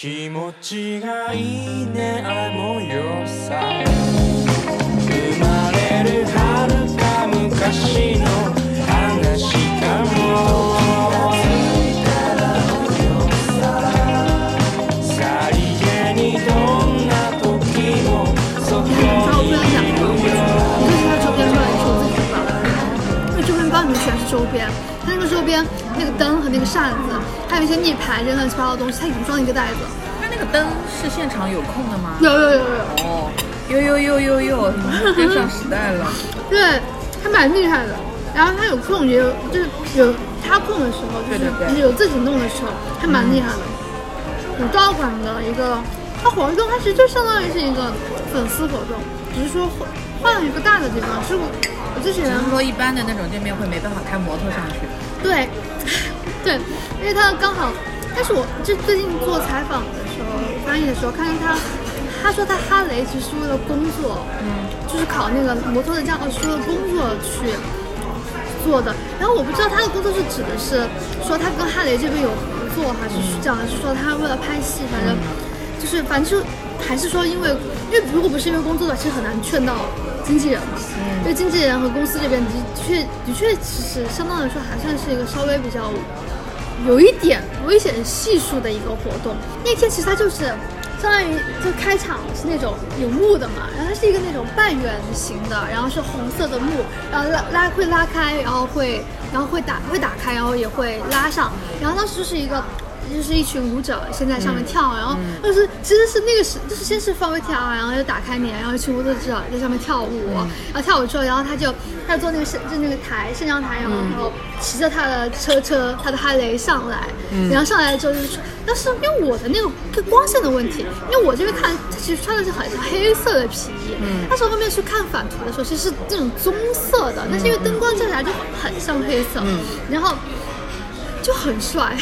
気持ちがいいねあの夜さ生まれる遥か昔の話かも。さりげにどんな時も。そこにいるよ？周边包，一个是我自己的包。因为周边包里面全是周边，它那个周边那个灯和那个扇子，还有一些逆盘这些乱七八糟的东西，它已经装一个袋子。那那个灯是现场有空的吗？有有有有，哦，有有有有有，跟上时代了。对，还蛮厉害的。然后它有空也有，就是有它空的时候，就是有自己弄的时候，还蛮厉害的。武道馆的一个它活动，它其实就相当于是一个粉丝活动，只是说换换了一个大的地方。是我我之前只是说一般的那种店面会没办法开摩托上去。对，对，因为他刚好，但是我这最近做采访的时候，翻译的时候，看见他，他说他哈雷其实是为了工作，嗯，就是考那个摩托的驾照是为了工作去做的。然后我不知道他的工作是指的是说他跟哈雷这边有合作，还是讲的是说他为了拍戏，反正就是反正就还是说因为因为如果不是因为工作的话，其实很难劝到经纪人嘛。因为经纪人和公司这边的确的确其实相当来说还算是一个稍微比较有一点危险系数的一个活动。那天其实它就是相当于就开场是那种有幕的嘛，然后它是一个那种半圆形的，然后是红色的幕，然后拉拉会拉开，然后会然后会打会打开，然后也会拉上，然后当时是一个。就是一群舞者先在上面跳，然后就是其实是那个是就是先是放微跳，然后就打开脸，然后一群舞者在上面跳舞，然后跳舞之后，然后他就他就坐那个升就那个台升降台，然后然后骑着他的车车他的哈雷上来，然后上来之后就是说，但是因为我的那个光线的问题，因为我这边看他其实穿的是很是黑色的皮衣，但是我后面去看反图的时候，其实是这种棕色的，但是因为灯光照下来就很像黑色，然后。就很帅，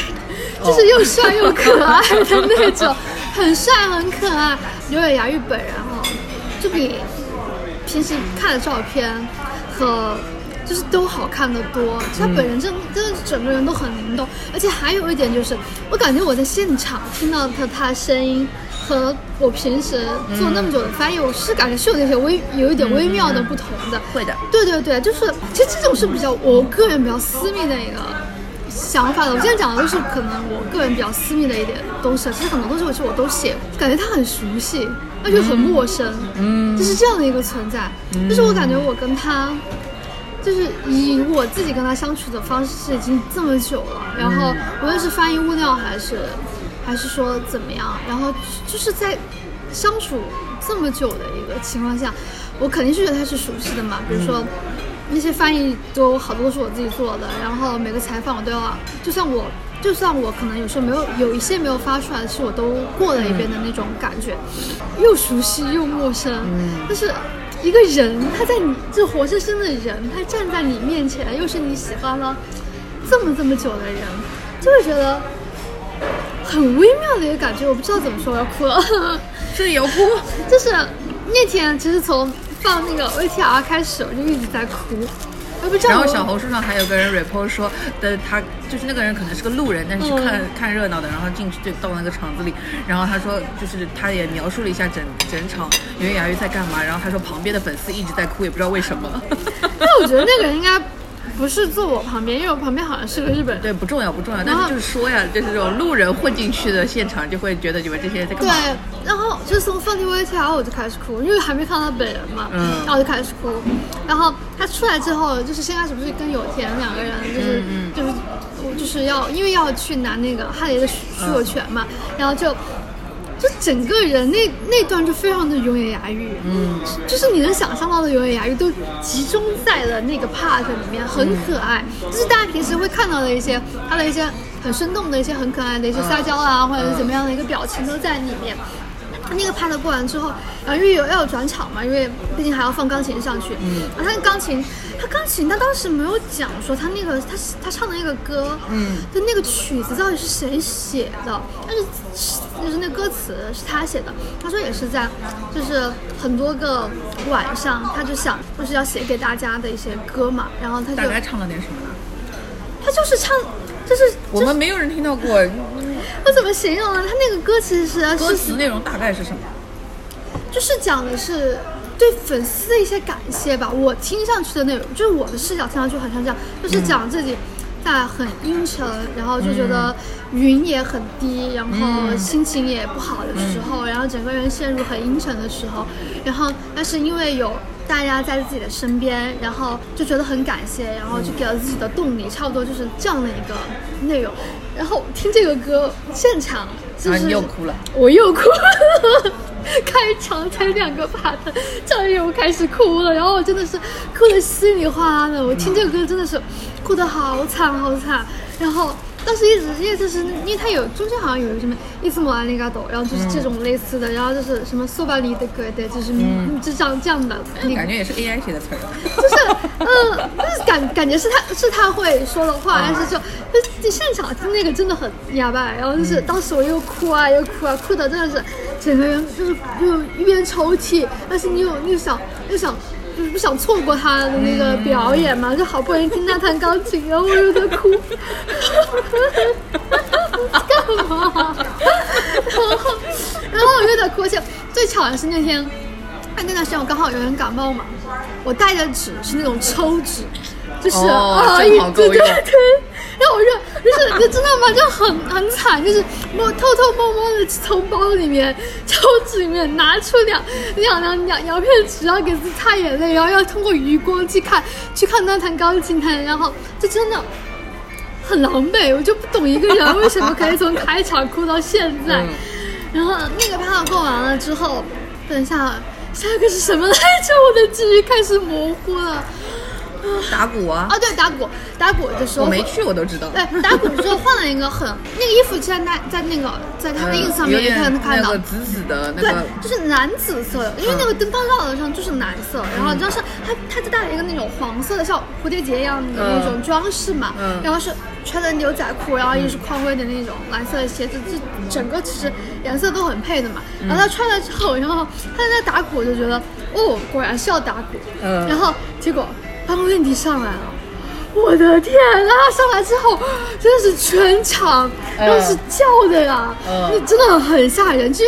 就是又帅又可爱的那种，很帅很可爱。刘野牙玉本人哈，就比平时看的照片和就是都好看的多。他本人真真的整个人都很灵动，而且还有一点就是，我感觉我在现场听到他他的声音。和我平时做那么久的翻译，我是感觉是有那些微有一点微妙的不同的。会的，对对对，就是其实这种是比较我个人比较私密的一个想法的。我今天讲的都是可能我个人比较私密的一点东西，其实很多东西我其实我都写，感觉他很熟悉，而且很陌生，嗯，就是这样的一个存在。就是我感觉我跟他，就是以我自己跟他相处的方式已经这么久了，然后无论是翻译物料还是还是说怎么样，然后就是在相处这么久的一个情况下，我肯定是觉得他是熟悉的嘛。比如说那些翻译都好多都是我自己做的，然后每个采访我都要，就算我就算我可能有时候没有有一些没有发出来的，是我都过了一遍的那种感觉，又熟悉又陌生，但是。一个人，他在你这活生生的人，他站在你面前，又是你喜欢了这么这么久的人，就会觉得很微妙的一个感觉。我不知道怎么说，我要哭了。这也要哭。就是那天，其实从放那个 VTR 开始，我就一直在哭。然后小红书上还有个人 report 说的，他就是那个人可能是个路人，但是去看、看热闹的，然后进去就到那个场子里，然后他说就是他也描述了一下整整场袁雅玉在干嘛，然后他说旁边的粉丝一直在哭，也不知道为什么。但我觉得那个人应该不是坐我旁边，因为我旁边好像是个日本人。对，不重要不重要，但是就是说呀，就是这种路人混进去的现场，就会觉得你们这些人在干嘛？对，然后就是从放听 VTR 我就开始哭，因为还没看到本人嘛，嗯然后我就开始哭。然后他出来之后，就是先开始不是跟有田两个人，就是、嗯就是我就是要因为要去拿那个哈雷的所有权嘛，然后就。就整个人那那段就非常的永野芽郁，嗯，就是你能想象到的永野芽郁都集中在了那个 part 里面，很可爱。就是大家平时会看到的一些他的一些很生动的一些很可爱的一些撒娇啊，或者是怎么样的一个表情都在里面。那个拍的过完之后，然后因为有要有转场嘛，因为毕竟还要放钢琴上去。嗯，然后他那钢琴，他钢琴他当时没有讲说他那个他他唱的那个歌，嗯，的那个曲子到底是谁写的，但是就是那歌词是他写的。他说也是在就是很多个晚上，他就想就是要写给大家的一些歌嘛，然后他就大概唱了点什么呢？他就是唱就是我们没有人听到过，我怎么形容呢？他那个歌其实是歌词内容大概是什么？就是讲的是对粉丝的一些感谢吧。我听上去的内容，就是我的视角听上去很像这样，就是讲自己在很阴沉，然后就觉得云也很低，然后心情也不好的时候，然后整个人陷入很阴沉的时候，然后但是因为有。大家在自己的身边，然后就觉得很感谢，然后就给了自己的动力，差不多就是这样的一个内容。然后听这个歌现场，就是、啊你又哭了，我又哭了。开场才两个 part，这样又开始哭了，然后我真的是哭的稀里哗啦的。我听这个歌真的是哭的好惨好惨，然后当时一直因为就是因为他有中间好像有一个什么伊斯莫阿里嘎多，然后就是这种类似的，然后就是什么索巴里的歌对，就是嗯，就这样这样的那个感觉也是 AI 写的词儿。就是，嗯，就是感感觉是他是他会说的话，但是就就现场听那个真的很哑巴，然后就是当时我又哭啊又哭啊，哭的真的是整个人就是又一边抽泣，但是你又又想又想。就是不想错过他的那个表演嘛，就好不容易听他弹钢琴，然后我又在哭，干嘛？然后，然后我又在哭，而且最巧的是那天，哎，那段时间我刚好有点感冒嘛，我带的纸是那种抽纸，就是、哦啊，正好够用。对对对，然后我就就是 你知道吗？就很很惨，就是摸偷偷摸摸的从包里面抽纸里面拿出两两两两两片纸，然后给自己擦眼泪，然后要通过余光去看去看那弹钢琴弹，然后就真的。很狼狈，我就不懂一个人为什么可以从开场哭到现在。嗯然后那个趴过完了之后，等一下下一个是什么来着？我的记忆开始模糊了。打鼓啊，啊，对，打鼓，打鼓的时候我没去，我都知道。对，打鼓的时候换了一个很那个衣服，现在在那个在他的 ins 上面也可以看到。那个。紫紫的那对，，就是蓝紫色的，因为那个灯光照的上就是蓝色，然后就是他他就带了一个那种黄色的像蝴蝶结一样的那种装饰嘛，嗯。然后是穿的牛仔裤，然后也是匡威的那种蓝色的鞋子，这整个其实颜色都很配的嘛。然后他穿了之后，然后他在那打鼓，就觉得哦，果然是要打鼓，嗯。然后结果当温迪上来了。我的天呐！上来之后，真的是全场都是叫的呀，嗯那真的很吓人。就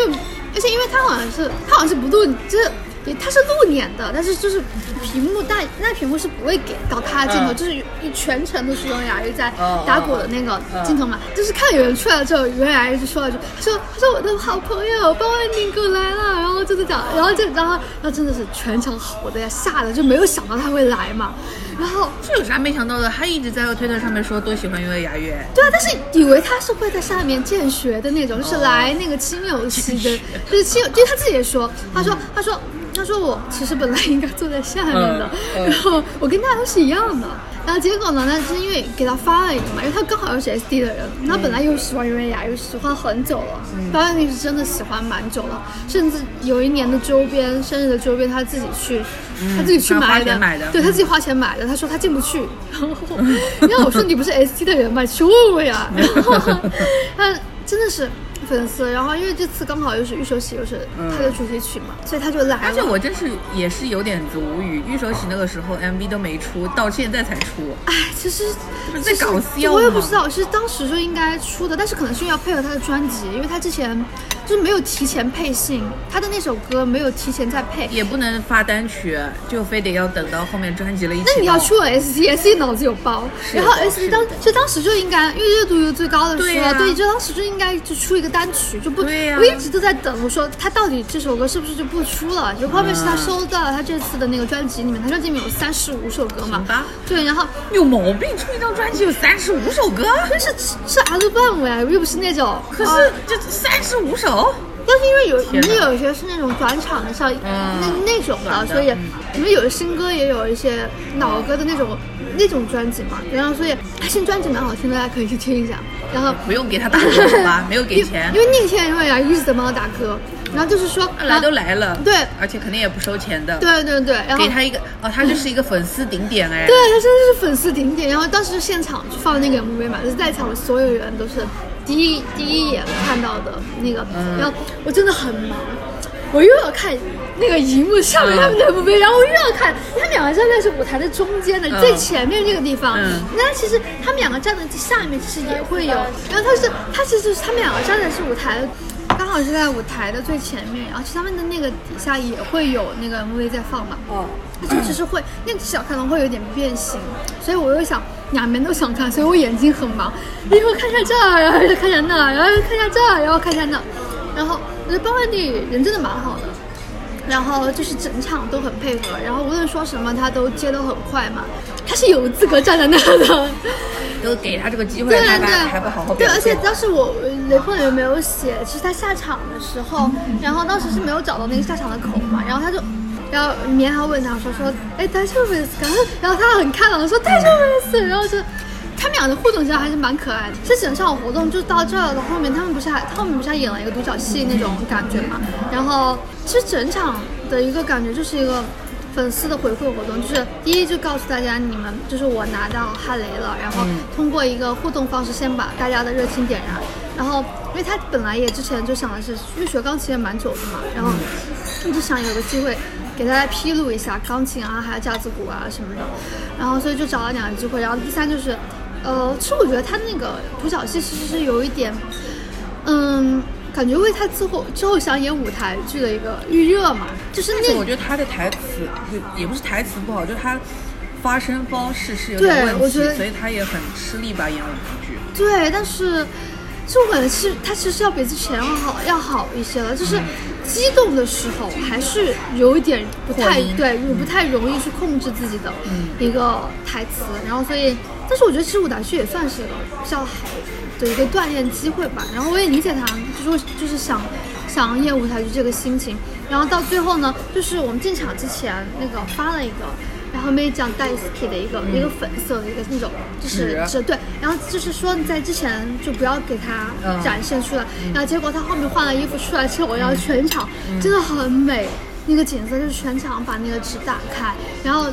而且因为他好像是他好像是不录，就是他是露脸的，但是就是屏幕大那屏幕是不会给到他的镜头，嗯就是一全程都是袁雅玉在嗯打鼓的那个镜头嘛。就是看有人出来之后，袁娅玉就说了句，他说他说我的好朋友包万宁哥来了，然后就是讲，然后就然后然后真的是全场吼的呀，吓得就没有想到他会来嘛，然后。这有啥没想到的？他一直在推特上面说多喜欢因为雅乐，对啊，但是以为他是会在下面见学的那种，就是来那个亲友系的，就是亲友，就是他自己也说，他说，他说，他说我其实本来应该坐在下面的，然后我跟大家都是一样的，然后结果呢，那是因为给他发了一个嘛，因为他刚好又是 SD 的人，他本来又喜欢袁维雅，又喜欢很久了，包月丽是真的喜欢蛮久了，甚至有一年的周边，生日的周边他自己去，他自己去买的，钱买的。对他自己花钱买的，他说他进不去，然后因为我说 你不是 SD 的人吗？你去问问呀。然后他 真的是粉丝，然后因为这次刚好又是玉手洗又是他的主题曲嘛，所以他就来了而且。我真是也是有点子无语，玉手洗那个时候 MV 都没出，到现在才出。哎，其实是在其实搞笑我也不知道，是当时就应该出的，但是可能是要配合他的专辑，因为他之前就是没有提前配信，他的那首歌没有提前再配。也不能发单曲，就非得要等到后面专辑了一起。那你要出了 S T S T 脑子有包，然后的 S 是当就当时就应该，因为热度又最高的时候，对就当时就应该就出一个单曲，就不，对呀。我一直都在等，我说他到底这首歌是不是就不出了？就后面是他嗯。收到了他这次的那个专辑里面，他专辑里面有三十五首歌嘛。对，然后有毛病，出一张专辑有三十五首歌，可是是 album 呀，又不是那种，可呃是这三十五首，但是因为有你有一些是那种转场的，像那那种的，所以嗯。你们有的新歌也有一些老歌的那种那种专辑嘛，然后所以他新专辑蛮好听的，大家可以去听一下。然后不用给他打歌好吧？没有给钱。因，为那天因为啊一直在帮他打歌，然后就是说来都来了，对。而且肯定也不收钱的，对对对，然后给他一个哦，他就是一个粉丝顶点哎，对他真的是粉丝顶点，然后当时现场就放那个 MV 嘛，就是在场的所有人都是第一第一眼看到的那个，然后我真的很忙。我又要看那个荧幕上面嗯他们的 MV，、然后我又要看，他们两个站在是舞台的中间的、嗯最前面这个地方。嗯那其实他们两个站在下面其实也会有，然后他是他其实是他们两个站在是舞台。刚好是在舞台的最前面，然后其实他们的那个底下也会有那个 MV 在放嘛。哦，就只是会那个小可能会有点变形，所以我又想两边都想看，所以我眼睛很忙，一会儿看一下这儿，然后又看一下那儿，然后又看一下这儿，然后看一下那，然后我觉得包曼蒂人真的蛮好的，然后就是整场都很配合，然后无论说什么他都接得很快嘛，他是有资格站在那的。都给他这个机会，对对不好好对，而且。当时我雷锋也没有写，其实他下场的时候，然后当时是没有找到那个下场的口嘛，然后他就。然后棉还问他说说，哎，大丈夫ですか？然后他很开朗的说大丈夫です，然后就他们俩的互动其实还是蛮可爱的。这整场活动就到这儿的后面，他们不是还他后面不是还演了一个独角戏那种感觉嘛？然后其实整场的一个感觉就是一个粉丝的回馈活动，就是第一就告诉大家你们就是我拿到哈雷了，然后通过一个互动方式先把大家的热情点燃，然后因为他本来也之前就想的是，因为学钢琴也蛮久的嘛，然后我就想有个机会 给大家披露一下钢琴啊，还有架子鼓啊什么的，然后所以就找了两个机会，然后第三就是，呃，其实我觉得他那个独角戏其实是有一点，嗯。感觉为他之后之后想演舞台剧的一个预热嘛，就是那我觉得他的台词也也不是台词不好，就是他发声方式是有点问题，我觉得所以他也很吃力吧演舞台剧。对，但是其实我感觉其实他其实要比之前要好要好一些了，就是激动的时候还是有一点不太对，不太容易去控制自己的一个台词，然后所以，但是我觉得其实舞台剧也算是比较好的一个锻炼机会吧，然后我也理解他就是就是想。想演舞台剧这个心情，然后到最后呢，就是我们进场之前那个发了一个，然后没讲 Daisuke 的一个、一个粉色的一个那种，就是纸。纸对，然后就是说你在之前就不要给他嗯展现出来，然后结果他后面换了衣服出来之后，然后全场真的很美，那个景色就是全场把那个纸打开，然后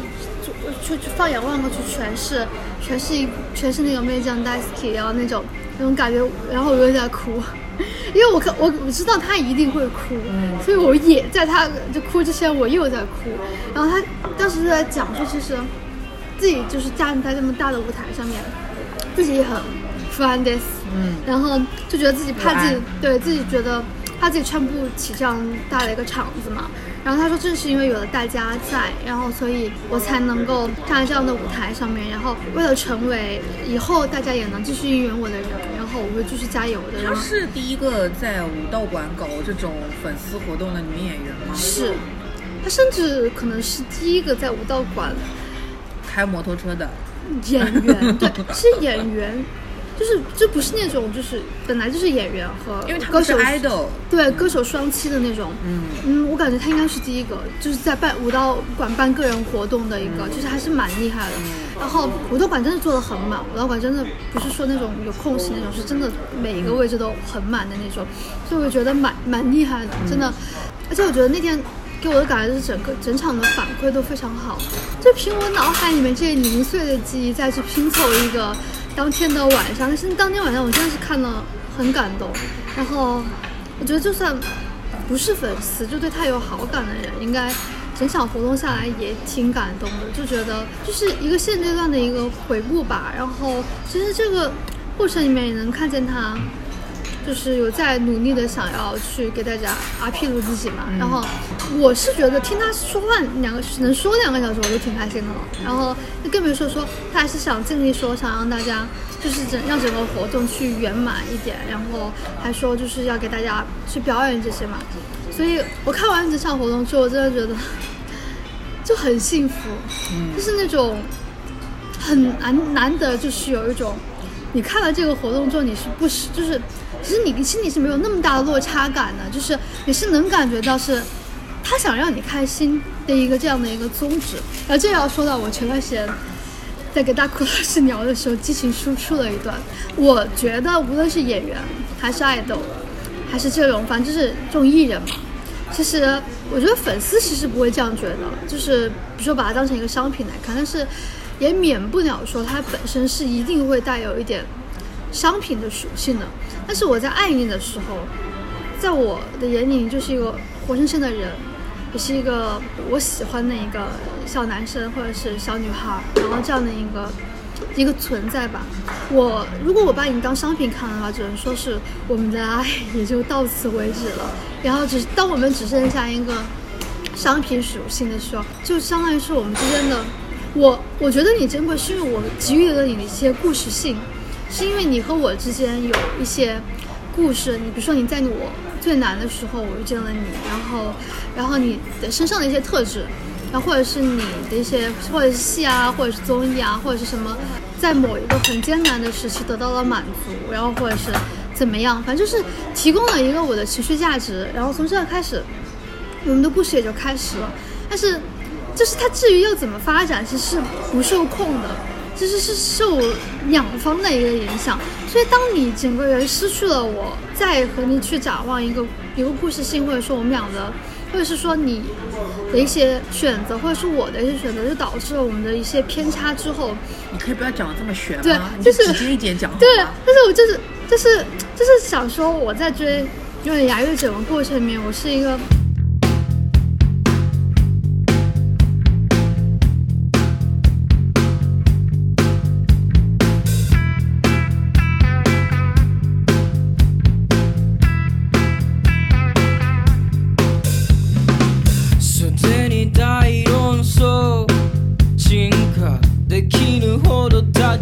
就就就放眼望过去全是全是一全是那个 May 酱 Daisuke，然后那种那种感觉，然后我又在哭。因为我看我我知道他一定会哭，所以我也在他就哭之前我又在哭。然后他当时就在讲说，其实自己就是站在这么大的舞台上面，自己也很 f u n d i s 嗯，然后就觉得自己怕自己对自己觉得怕自己撑不起这样大的一个场子嘛。然后他说，正是因为有了大家在，然后所以我才能够站在这样的舞台上面，然后为了成为以后大家也能继续应援我的人，然后我会继续加油的。她是第一个在武道馆搞这种粉丝活动的女演员吗？是，她甚至可能是第一个在武道馆开摩托车的，演员，对，是演员，就是这不是那种就是本来就是演员和因为他是歌手 idol，对歌手双栖的那种，嗯嗯，我感觉他应该是第一个，就是在办舞蹈馆办个人活动的一嗯个，其实还是蛮厉害的。然后舞蹈馆真的做的很满，舞蹈馆真的不是说那种有空隙那种，是真的每一个位置都很满的那种，所以我觉得蛮蛮厉害的，真的。而且我觉得那天给我的感觉就是整个整场的反馈都非常好，就凭我脑海里面这零碎的记忆再去拼凑一个当天的晚上，但是当天晚上我真的是看了很感动，然后我觉得就算不是粉丝，就对他有好感的人，应该整场活动下来也挺感动的，就觉得就是一个现阶段的一个回顾吧。然后其实这个过程里面也能看见他。就是有在努力的想要去给大家啊披露自己嘛，然后我是觉得听他说话两个能说两个小时，我就挺开心的了。然后更别说说他还是想尽力说想让大家就是整让整个活动去圆满一点，然后还说就是要给大家去表演这些嘛。所以我看完这场活动之后，我真的觉得 就很幸福，就是那种很难难得，就是有一种你看了这个活动之后，你是不是就是其实你心里是没有那么大的落差感的，就是你是能感觉到是他想让你开心的一个这样的一个宗旨。然后这要说到我前段时间在跟大哭老师聊的时候，激情输出了一段。我觉得无论是演员还是爱豆，还是这种反正就是这种艺人嘛，其实我觉得粉丝其实不会这样觉得，就是比如说把它当成一个商品来看，但是也免不了说它本身是一定会带有一点商品的属性的。但是我在爱你的时候，在我的眼里，就是一个活生生的人，也是一个我喜欢的一个小男生或者是小女孩，然后这样的一个一个存在吧。我如果我把你当商品看的话，只能说是我们的爱也就到此为止了。然后只当我们只剩下一个商品属性的时候，就相当于是我们之间的。我我觉得你珍贵，是因为我给予了你的一些故事性，是因为你和我之间有一些故事。你比如说你在我最难的。时候，我遇见了你，然后然后你的。身上的。一些特质，然后或者是你的。一些，或者是戏啊，或者是综艺啊，或者是什么，在某一个很艰难的。时期得到了满足，然后或者是怎么样，反正就是提供了一个我的。情绪价值，然后从这开始，我们的。故事也就开始了。但是。就是它至于要怎么发展，其实是不受控的，其实是受两方的一个影响。所以当你整个人失去了我再和你去展望一个一个故事性，或者说我们俩的，或者是说你的一些选择，或者是我的一些选择，就导致了我们的一些偏差之后，你可以不要讲的这么玄对，就是直接一点讲。对，但是我就是就是就是想说我在追因为牙月整个过程里面，我是一个。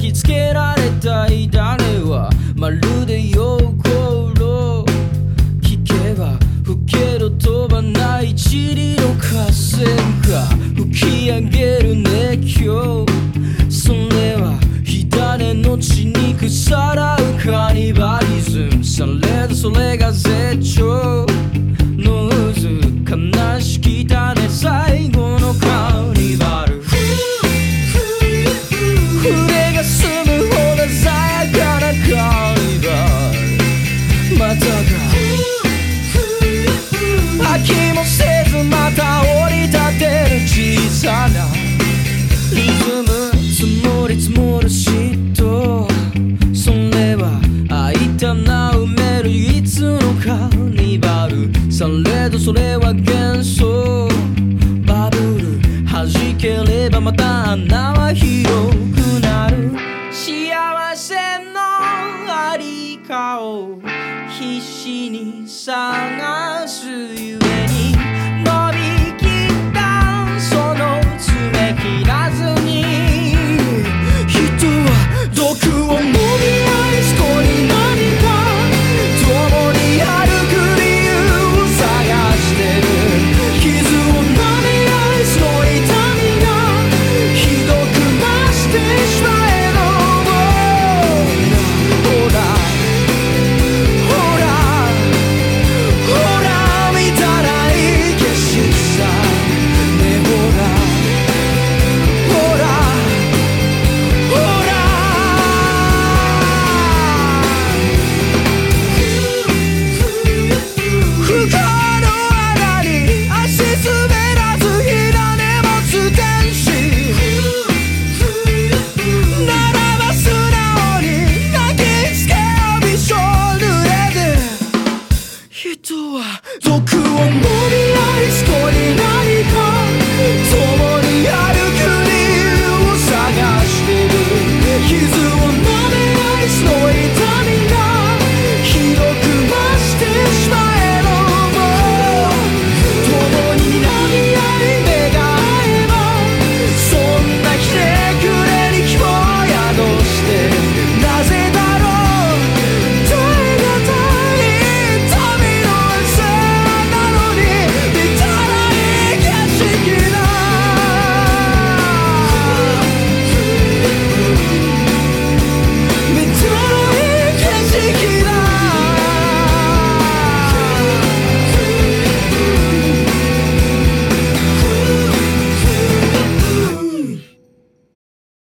きつけられたい誰はまる